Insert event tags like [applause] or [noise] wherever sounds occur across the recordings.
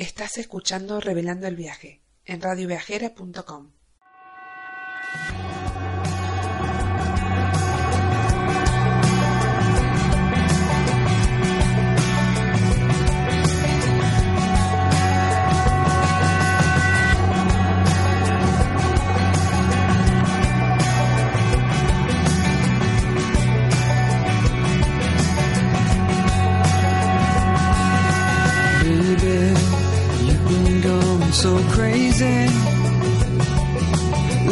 Estás escuchando Revelando el Viaje en radioviajera.com.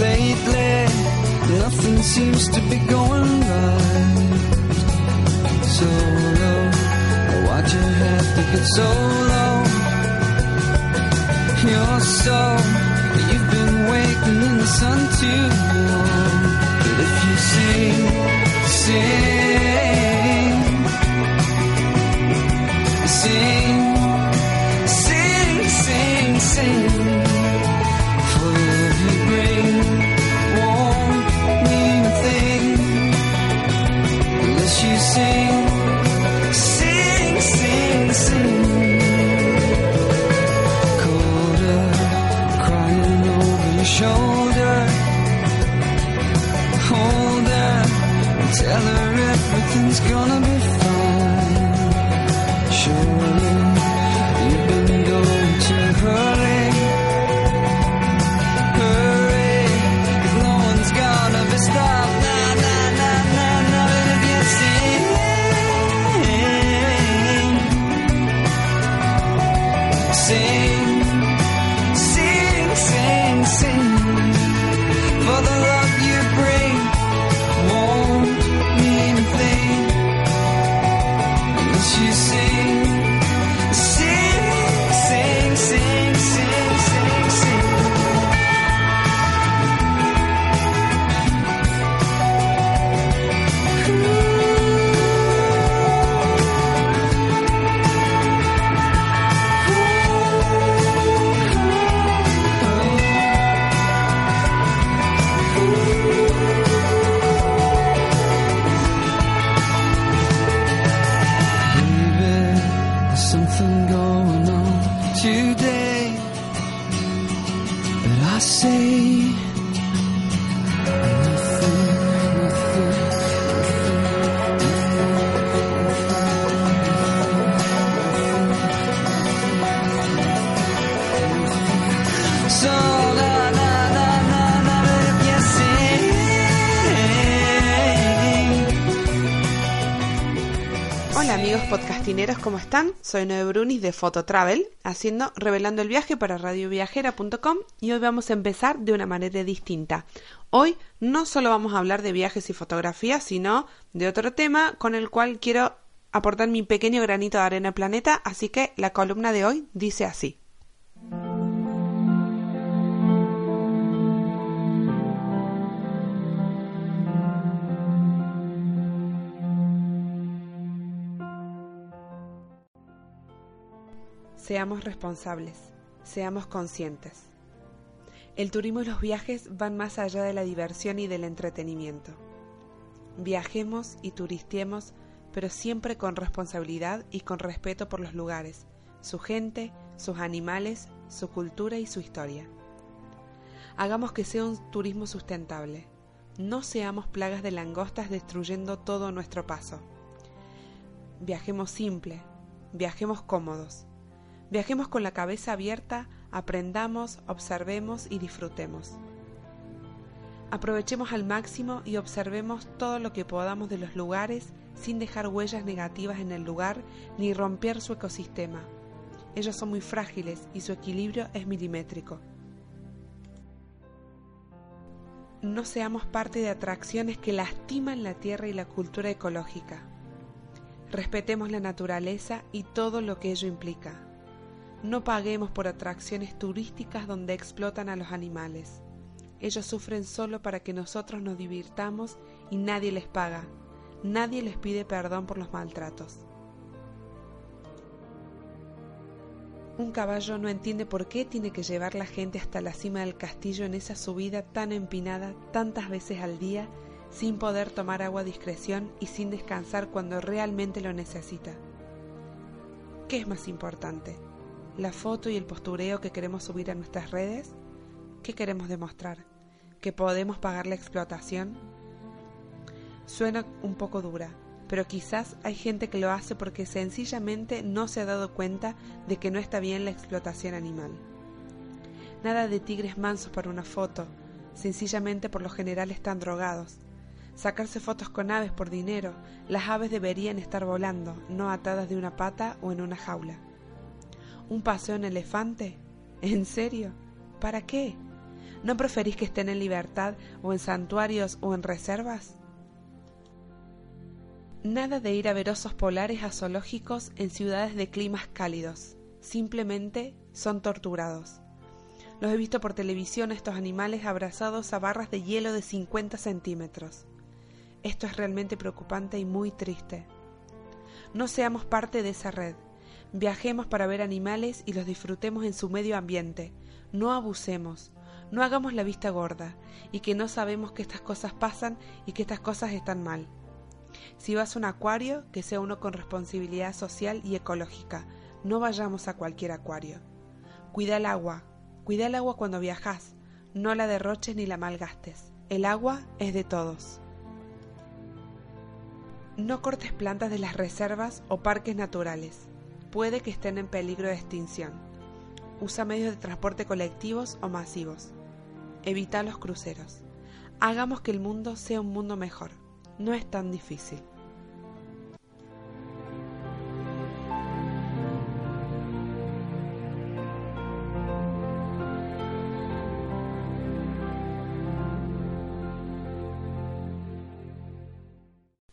Lately, nothing seems to be going right. So low, why'd you have to get so low? You're so, you've been waiting in the sun too long. But if you sing, sing, Soy Noé Brunis de Fototravel, haciendo Revelando el Viaje para radioviajera.com y hoy vamos a empezar de una manera distinta. Hoy no solo vamos a hablar de viajes y fotografía, sino de otro tema con el cual quiero aportar mi pequeño granito de arena planeta, así que la columna de hoy dice así. Seamos responsables, seamos conscientes. El turismo y los viajes van más allá de la diversión y del entretenimiento. Viajemos y turistiemos, pero siempre con responsabilidad y con respeto por los lugares, su gente, sus animales, su cultura y su historia. Hagamos que sea un turismo sustentable. No seamos plagas de langostas destruyendo todo nuestro paso. Viajemos simple, viajemos cómodos. Viajemos con la cabeza abierta, aprendamos, observemos y disfrutemos. Aprovechemos al máximo y observemos todo lo que podamos de los lugares sin dejar huellas negativas en el lugar ni romper su ecosistema. Ellos son muy frágiles y su equilibrio es milimétrico. No seamos parte de atracciones que lastiman la tierra y la cultura ecológica. Respetemos la naturaleza y todo lo que ello implica. No paguemos por atracciones turísticas donde explotan a los animales. Ellos sufren solo para que nosotros nos divirtamos y nadie les paga. Nadie les pide perdón por los maltratos. Un caballo no entiende por qué tiene que llevar la gente hasta la cima del castillo en esa subida tan empinada tantas veces al día sin poder tomar agua a discreción y sin descansar cuando realmente lo necesita. ¿Qué es más importante? ¿La foto y el postureo que queremos subir a nuestras redes? ¿Qué queremos demostrar? ¿Que podemos pagar la explotación? Suena un poco dura, pero quizás hay gente que lo hace porque sencillamente no se ha dado cuenta de que no está bien la explotación animal. Nada de tigres mansos para una foto, sencillamente por lo general están drogados. Sacarse fotos con aves por dinero, las aves deberían estar volando, no atadas de una pata o en una jaula. ¿Un paseo en elefante? ¿En serio? ¿Para qué? ¿No preferís que estén en libertad o en santuarios o en reservas? Nada de ir a ver osos polares a zoológicos en ciudades de climas cálidos. Simplemente son torturados. Los he visto por televisión estos animales abrazados a barras de hielo de 50 centímetros. Esto es realmente preocupante y muy triste. No seamos parte de esa red. Viajemos para ver animales y los disfrutemos en su medio ambiente. No abusemos. No hagamos la vista gorda y que no sabemos que estas cosas pasan y que estas cosas están mal. Si vas a un acuario, que sea uno con responsabilidad social y ecológica. No vayamos a cualquier acuario. Cuida el agua. Cuida el agua cuando viajas. No la derroches ni la malgastes. El agua es de todos. No cortes plantas de las reservas o parques naturales. Puede que estén en peligro de extinción. Usa medios de transporte colectivos o masivos. Evita los cruceros. Hagamos que el mundo sea un mundo mejor no es tan difícil.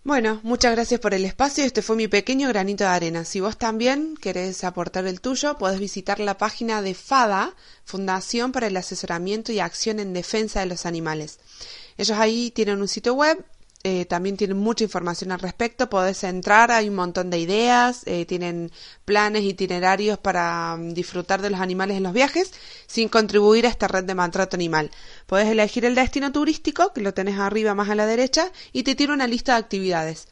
Bueno, muchas gracias por el espacio. Este fue mi pequeño granito de arena. Si vos también querés aportar el tuyo, podés visitar la página de FADA, Fundación para el Asesoramiento y Acción en Defensa de los Animales. Ellos ahí tienen un sitio web eh, también tienen mucha información al respecto, podés entrar, hay un montón de ideas, eh, tienen planes, itinerarios para mm, disfrutar de los animales en los viajes sin contribuir a esta red de maltrato animal. Podés elegir el destino turístico, que lo tenés arriba más a la derecha, y te tiene una lista de actividades.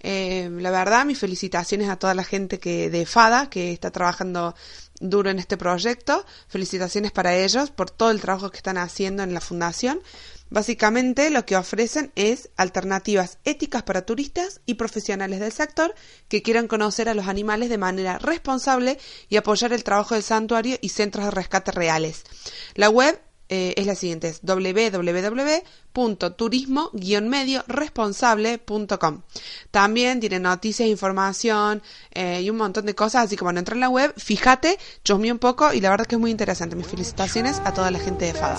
Eh, la verdad, mis felicitaciones a toda la gente que de FADA, que está trabajando duro en este proyecto. Felicitaciones para ellos por todo el trabajo que están haciendo en la fundación. Básicamente lo que ofrecen es alternativas éticas para turistas y profesionales del sector que quieran conocer a los animales de manera responsable y apoyar el trabajo del santuario y centros de rescate reales. La web eh, es la siguiente, es www.turismo-medio-responsable.com. También tiene noticias, información eh, y un montón de cosas, así que bueno, entra en la web, fíjate, chusme un poco y la verdad que es muy interesante. Mis felicitaciones a toda la gente de FADA.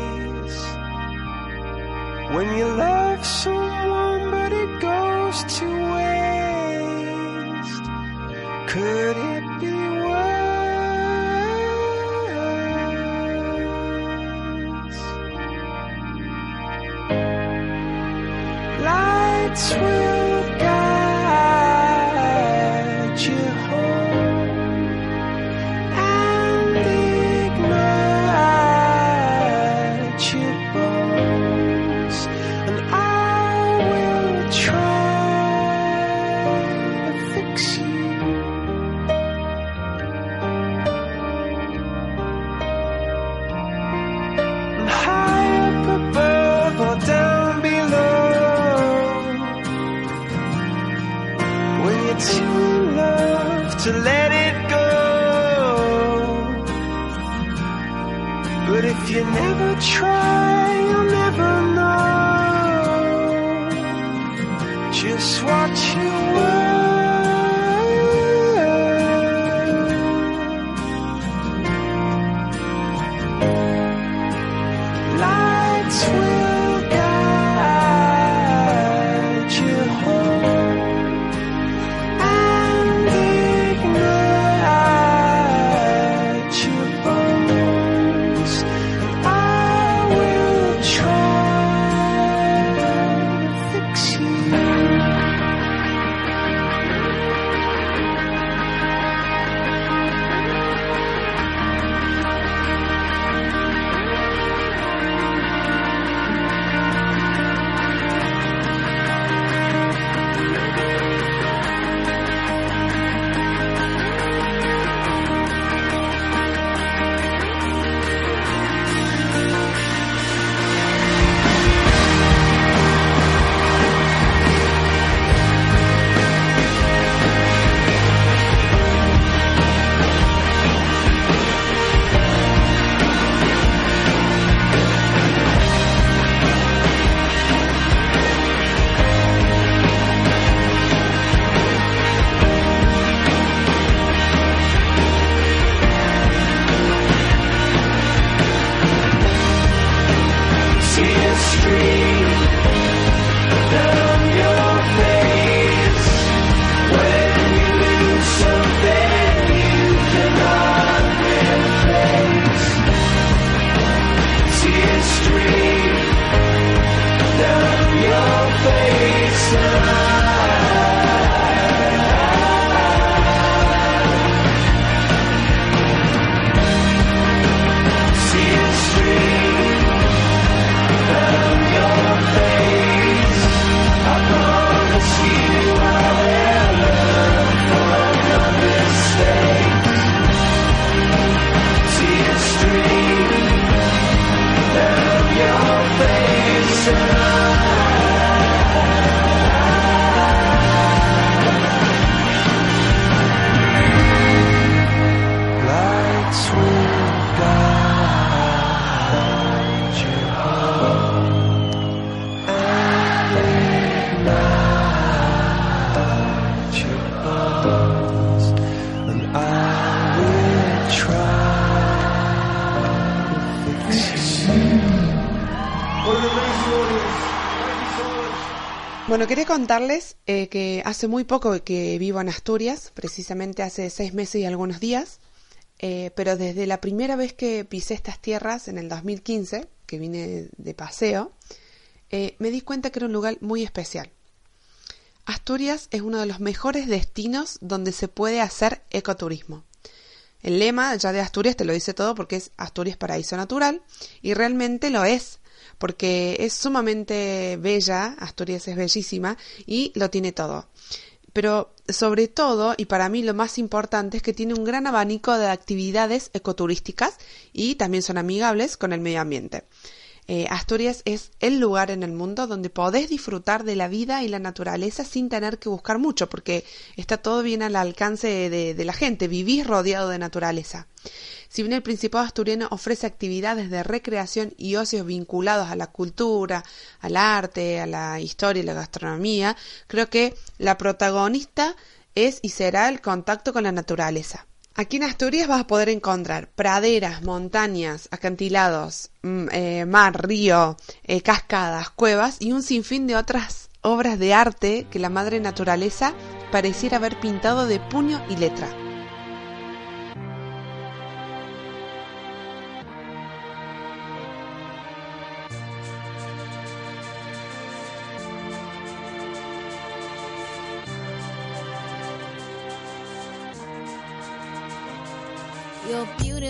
when you love someone but it goes to waste. Could it be worse? Lights will quería contarles eh, que hace muy poco que vivo en Asturias, precisamente hace seis meses y algunos días, eh, pero desde la primera vez que pisé estas tierras en el 2015, que vine de paseo, eh, me di cuenta que era un lugar muy especial. Asturias es uno de los mejores destinos donde se puede hacer ecoturismo. El lema ya de Asturias te lo dice todo porque es Asturias Paraíso Natural y realmente lo es porque es sumamente bella, Asturias es bellísima y lo tiene todo. Pero sobre todo, y para mí lo más importante, es que tiene un gran abanico de actividades ecoturísticas y también son amigables con el medio ambiente. Eh, Asturias es el lugar en el mundo donde podés disfrutar de la vida y la naturaleza sin tener que buscar mucho, porque está todo bien al alcance de, de la gente, vivís rodeado de naturaleza. Si bien el Principado asturiano ofrece actividades de recreación y ocios vinculados a la cultura, al arte, a la historia y la gastronomía, creo que la protagonista es y será el contacto con la naturaleza. Aquí en Asturias vas a poder encontrar praderas, montañas, acantilados, mm, eh, mar, río, eh, cascadas, cuevas y un sinfín de otras obras de arte que la madre naturaleza pareciera haber pintado de puño y letra.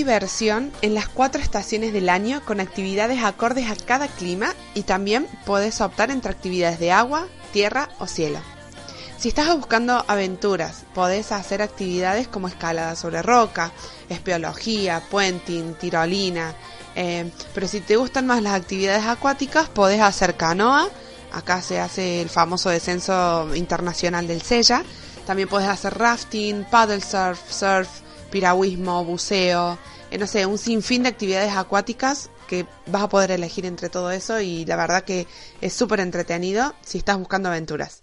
diversión en las cuatro estaciones del año con actividades acordes a cada clima y también puedes optar entre actividades de agua, tierra o cielo. Si estás buscando aventuras, podés hacer actividades como escalada sobre roca, espeología, puenting, tirolina. eh, pero si te gustan más las actividades acuáticas, podés hacer canoa. Acá se hace el famoso descenso internacional del Sella. También podés hacer rafting, paddle surf, surf, piragüismo, buceo. Eh, no sé, un sinfín de actividades acuáticas que vas a poder elegir entre todo eso y la verdad que es súper entretenido si estás buscando aventuras.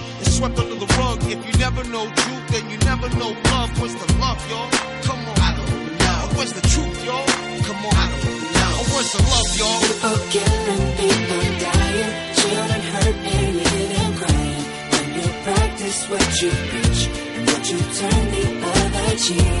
swept under the rug. If you never know truth, then you never know love. Where's the love, y'all? Come on, I don't know. Where's the truth, y'all? Come on, I don't know. Where's the love, y'all? People killing, people dying, children hurt and you crying. When you practice what you preach, and would you turn the other cheek?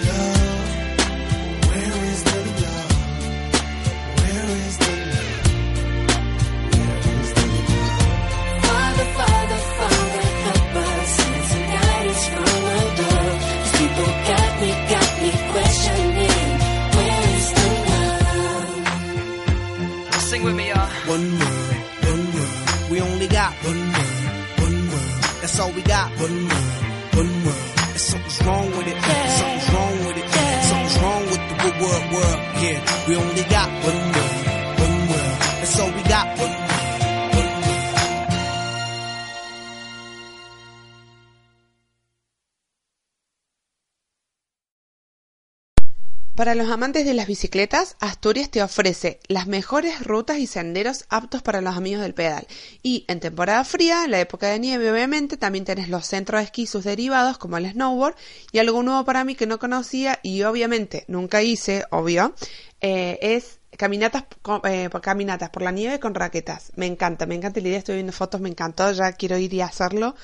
One Para los amantes de las bicicletas, Asturias te ofrece las mejores rutas y senderos aptos para los amigos del pedal. Y en temporada fría, en la época de nieve, obviamente, también tenés los centros de esquí sus derivados, como el snowboard, y algo nuevo para mí que no conocía y obviamente nunca hice, obvio, eh, es caminatas, eh, por- caminatas por la nieve con raquetas. Me encanta, me encanta la idea, estoy viendo fotos, me encantó, ya quiero ir y hacerlo.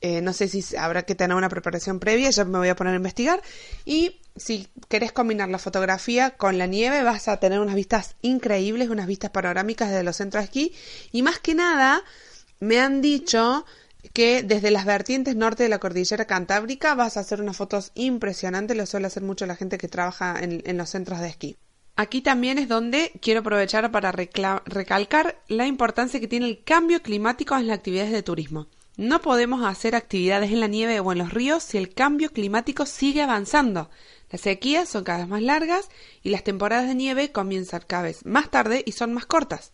Eh, no sé si habrá que tener una preparación previa, ya me voy a poner a investigar. Y si querés combinar la fotografía con la nieve, vas a tener unas vistas increíbles, unas vistas panorámicas desde los centros de esquí. Y más que nada, me han dicho que desde las vertientes norte de la cordillera cantábrica vas a hacer unas fotos impresionantes, lo suele hacer mucho la gente que trabaja en, en los centros de esquí. Aquí también es donde quiero aprovechar para recalcar la importancia que tiene el cambio climático en las actividades de turismo. No podemos hacer actividades en la nieve o en los ríos si el cambio climático sigue avanzando. Las sequías son cada vez más largas y las temporadas de nieve comienzan cada vez más tarde y son más cortas.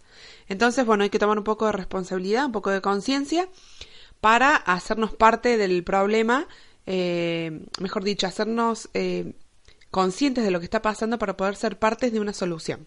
Entonces, bueno, hay que tomar un poco de responsabilidad, un poco de conciencia para hacernos parte del problema, eh, mejor dicho, hacernos eh, conscientes de lo que está pasando para poder ser partes de una solución.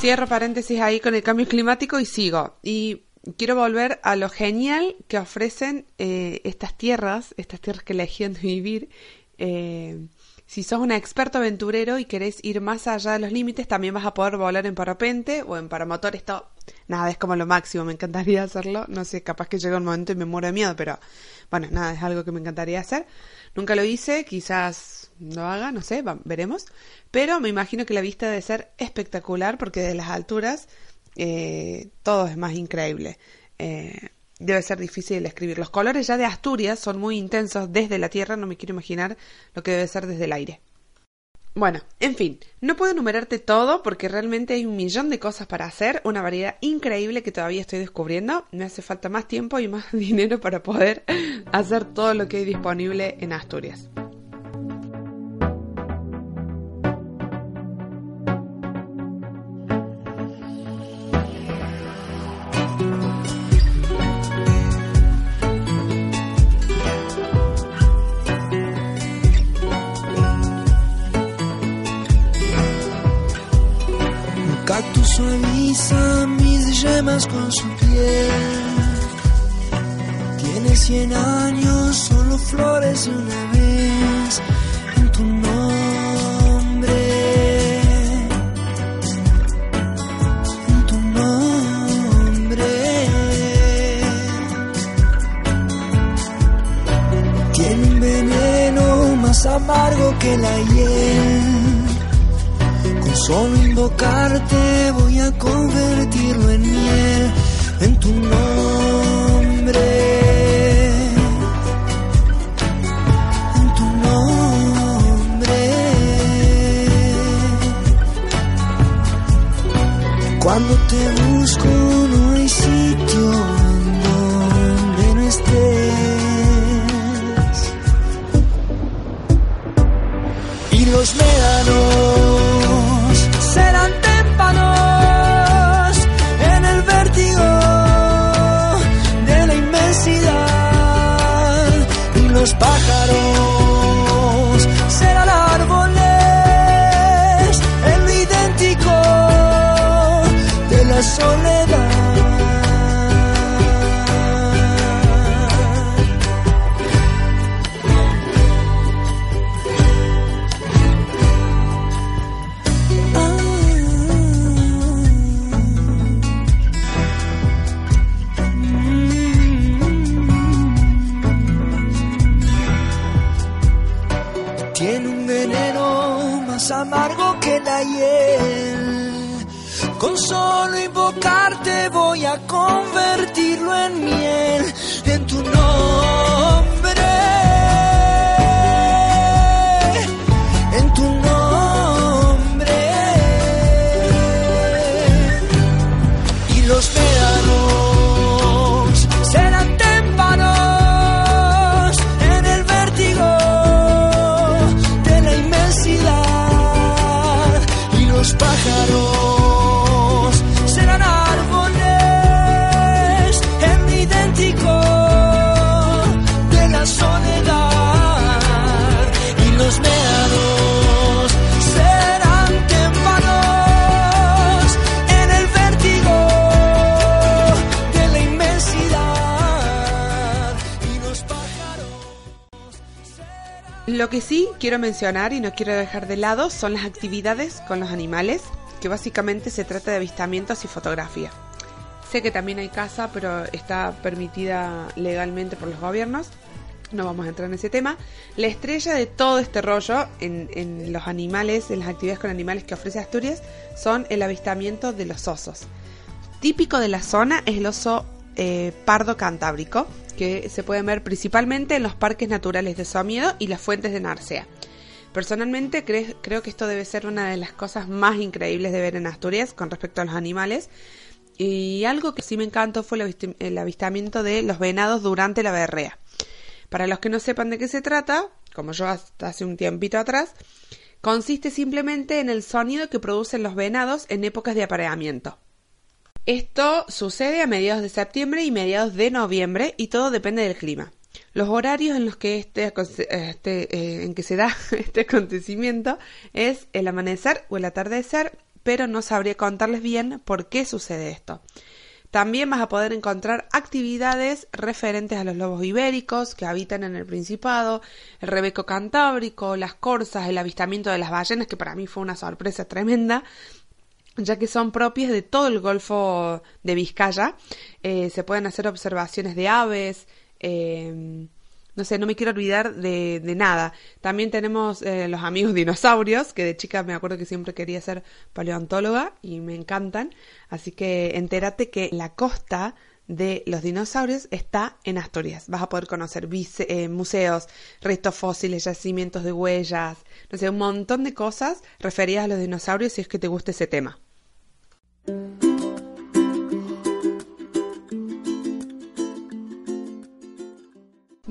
Cierro paréntesis ahí con el cambio climático y sigo. Y quiero volver a lo genial que ofrecen eh, estas tierras, estas tierras que elegían de vivir, eh, Si sos un experto aventurero y querés ir más allá de los límites, también vas a poder volar en parapente o en paramotor. Esto, nada, es como lo máximo, me encantaría [laughs] hacerlo. No sé, capaz que llega un momento y me muero de miedo, pero bueno, nada, es algo que me encantaría hacer. Nunca lo hice, quizás lo haga, no sé, veremos. Pero me imagino que la vista debe ser espectacular porque de las alturas eh, todo es más increíble. Eh, debe ser difícil escribir. Los colores ya de Asturias son muy intensos desde la tierra, no me quiero imaginar lo que debe ser desde el aire. Bueno, en fin, no puedo enumerarte todo porque realmente hay un millón de cosas para hacer, una variedad increíble que todavía estoy descubriendo. Me hace falta más tiempo y más [laughs] dinero para poder hacer todo lo que hay disponible en Asturias. Mis yemas con su piel. Tiene cien años, solo flores una vez en tu nombre. En tu nombre. Tiene un veneno más amargo que la hiel Solo invocarte voy a convertirlo en miel en tu nombre. En tu nombre. Cuando te que sí quiero mencionar y no quiero dejar de lado son las actividades con los animales, que básicamente se trata de avistamientos y fotografía. Sé que también hay caza, pero está permitida legalmente por los gobiernos. No vamos a entrar en ese tema. La estrella de todo este rollo en, en los animales, en las actividades con animales que ofrece Asturias, son el avistamiento de los osos. Típico de la zona es el oso eh, pardo cantábrico, que se puede ver principalmente en los parques naturales de Somiedo y las fuentes de Narcea. Personalmente cre- creo que esto debe ser una de las cosas más increíbles de ver en Asturias con respecto a los animales. Y algo que sí me encantó fue el, el avistamiento de los venados durante la berrea. Para los que no sepan de qué se trata, como yo hasta hace un tiempito atrás, consiste simplemente en el sonido que producen los venados en épocas de apareamiento. Esto sucede a mediados de septiembre y mediados de noviembre y todo depende del clima. Los horarios en los que este, este, eh, se da [laughs] este acontecimiento es el amanecer o el atardecer, pero no sabría contarles bien por qué sucede esto. También vas a poder encontrar actividades referentes a los lobos ibéricos que habitan en el Principado, el rebeco cantábrico, las corzas, el avistamiento de las ballenas, que para mí fue una sorpresa tremenda ya que son propias de todo el Golfo de Vizcaya. Eh, se pueden hacer observaciones de aves, eh, no sé, no me quiero olvidar de, de nada. También tenemos eh, los amigos dinosaurios, que de chica me acuerdo que siempre quería ser paleontóloga y me encantan. Así que entérate que la costa de los dinosaurios está en Asturias. Vas a poder conocer eh, museos, restos fósiles, yacimientos de huellas, no sé, un montón de cosas referidas a los dinosaurios si es que te gusta ese tema.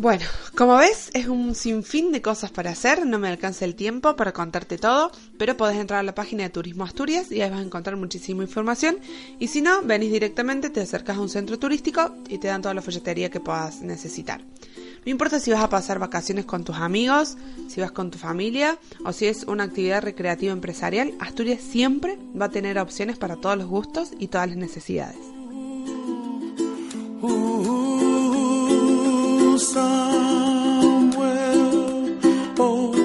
Bueno, como ves, es un sinfín de cosas para hacer, no me alcanza el tiempo para contarte todo, pero podés entrar a la página de Turismo Asturias y ahí vas a encontrar muchísima información. Y si no, venís directamente, te acercas a un centro turístico y te dan toda la folletería que puedas necesitar. No importa si vas a pasar vacaciones con tus amigos, si vas con tu familia o si es una actividad recreativa empresarial, Asturias siempre va a tener opciones para todos los gustos y todas las necesidades. somewhere. Oh.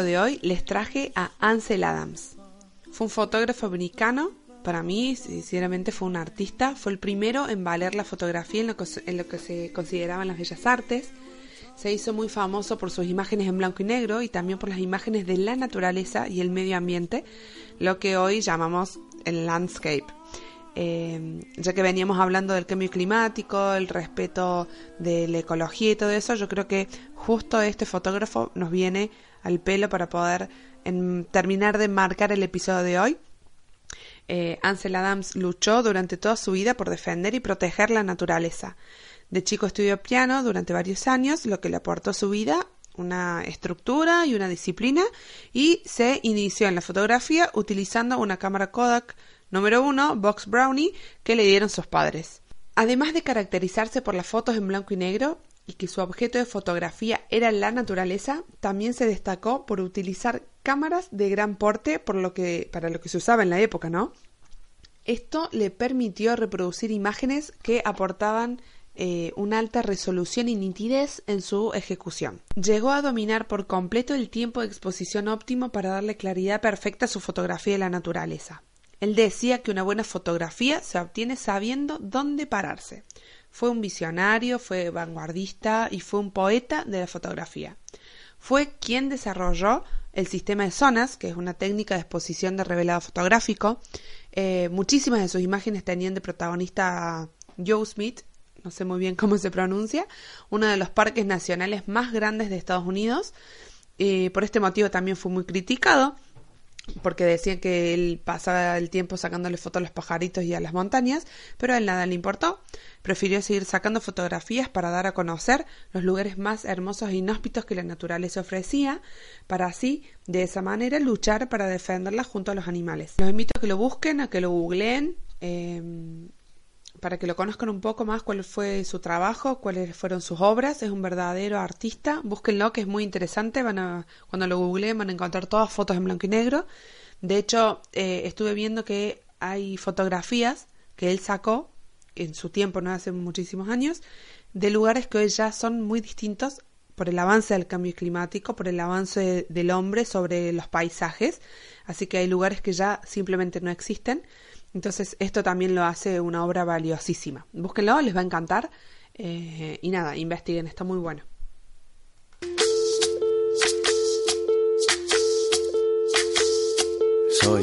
De hoy les traje a Ansel Adams. Fue un fotógrafo americano, para mí sinceramente fue un artista, fue el primero en valer la fotografía en lo que, se consideraban las bellas artes. Se hizo muy famoso por sus imágenes en blanco y negro y también por las imágenes de la naturaleza y el medio ambiente, lo que hoy llamamos el landscape. Eh, ya que veníamos hablando del cambio climático, el respeto de la ecología y todo eso, yo creo que justo este fotógrafo nos viene al pelo para poder terminar de marcar el episodio de hoy. Eh, Ansel Adams luchó durante toda su vida por defender y proteger la naturaleza. De chico estudió piano durante varios años, lo que le aportó a su vida una estructura y una disciplina, y se inició en la fotografía utilizando una cámara Kodak número uno, Box Brownie, que le dieron sus padres. Además de caracterizarse por las fotos en blanco y negro, y que su objeto de fotografía era la naturaleza, también se destacó por utilizar cámaras de gran porte por lo que, para lo que se usaba en la época, ¿no? Esto le permitió reproducir imágenes que aportaban eh, una alta resolución y nitidez en su ejecución. Llegó a dominar por completo el tiempo de exposición óptimo para darle claridad perfecta a su fotografía de la naturaleza. Él decía que una buena fotografía se obtiene sabiendo dónde pararse. Fue un visionario, fue vanguardista y fue un poeta de la fotografía. Fue quien desarrolló el sistema de zonas, que es una técnica de exposición de revelado fotográfico. Eh, muchísimas de sus imágenes tenían de protagonista Joe Smith, no sé muy bien cómo se pronuncia, uno de los parques nacionales más grandes de Estados Unidos. Por este motivo también fue muy criticado. Porque decían que él pasaba el tiempo sacándole fotos a los pajaritos y a las montañas, pero a él nada le importó. Prefirió seguir sacando fotografías para dar a conocer los lugares más hermosos e inhóspitos que la naturaleza ofrecía, para así, de esa manera, luchar para defenderla junto a los animales. Los invito a que lo busquen, a que lo googleen. Eh, para que lo conozcan un poco más cuál fue su trabajo, cuáles fueron sus obras. Es un verdadero artista. Búsquenlo, que es muy interesante. Van a, cuando lo googleen van a encontrar todas fotos en blanco y negro. De hecho, eh, estuve viendo que hay fotografías que él sacó en su tiempo, no hace muchísimos años, de lugares que hoy ya son muy distintos por el avance del cambio climático, por el avance del hombre sobre los paisajes. Así que hay lugares que ya simplemente no existen entonces esto también lo hace una obra valiosísima. Búsquenlo, les va a encantar. Eh, y nada, investiguen, está muy bueno. Soy,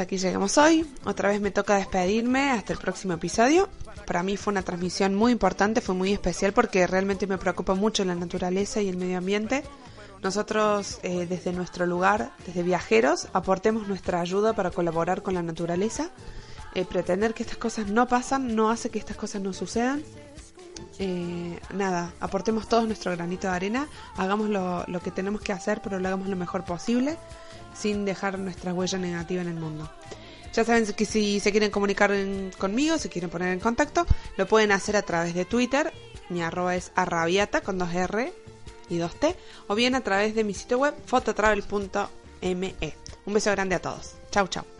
Hasta aquí llegamos hoy. Otra vez me toca despedirme hasta el próximo episodio. para mí fue una transmisión muy importante, fue muy especial porque realmente me preocupa mucho la naturaleza y el medio ambiente. Nosotros eh, desde nuestro lugar, desde viajeros, aportemos nuestra ayuda para colaborar con la naturaleza. Eh, pretender que estas cosas no pasan no hace que estas cosas no sucedan. Eh, nada, aportemos todos nuestro granito de arena, hagamos lo, lo que tenemos que hacer, pero lo hagamos lo mejor posible, sin dejar nuestra huella negativa en el mundo. Ya saben que si se quieren comunicar conmigo, se quieren poner en contacto, lo pueden hacer a través de Twitter. Mi arroba es arrabiata con dos R y dos T. O bien a través de mi sitio web fototravel.me. Un beso grande a todos. Chau, chau.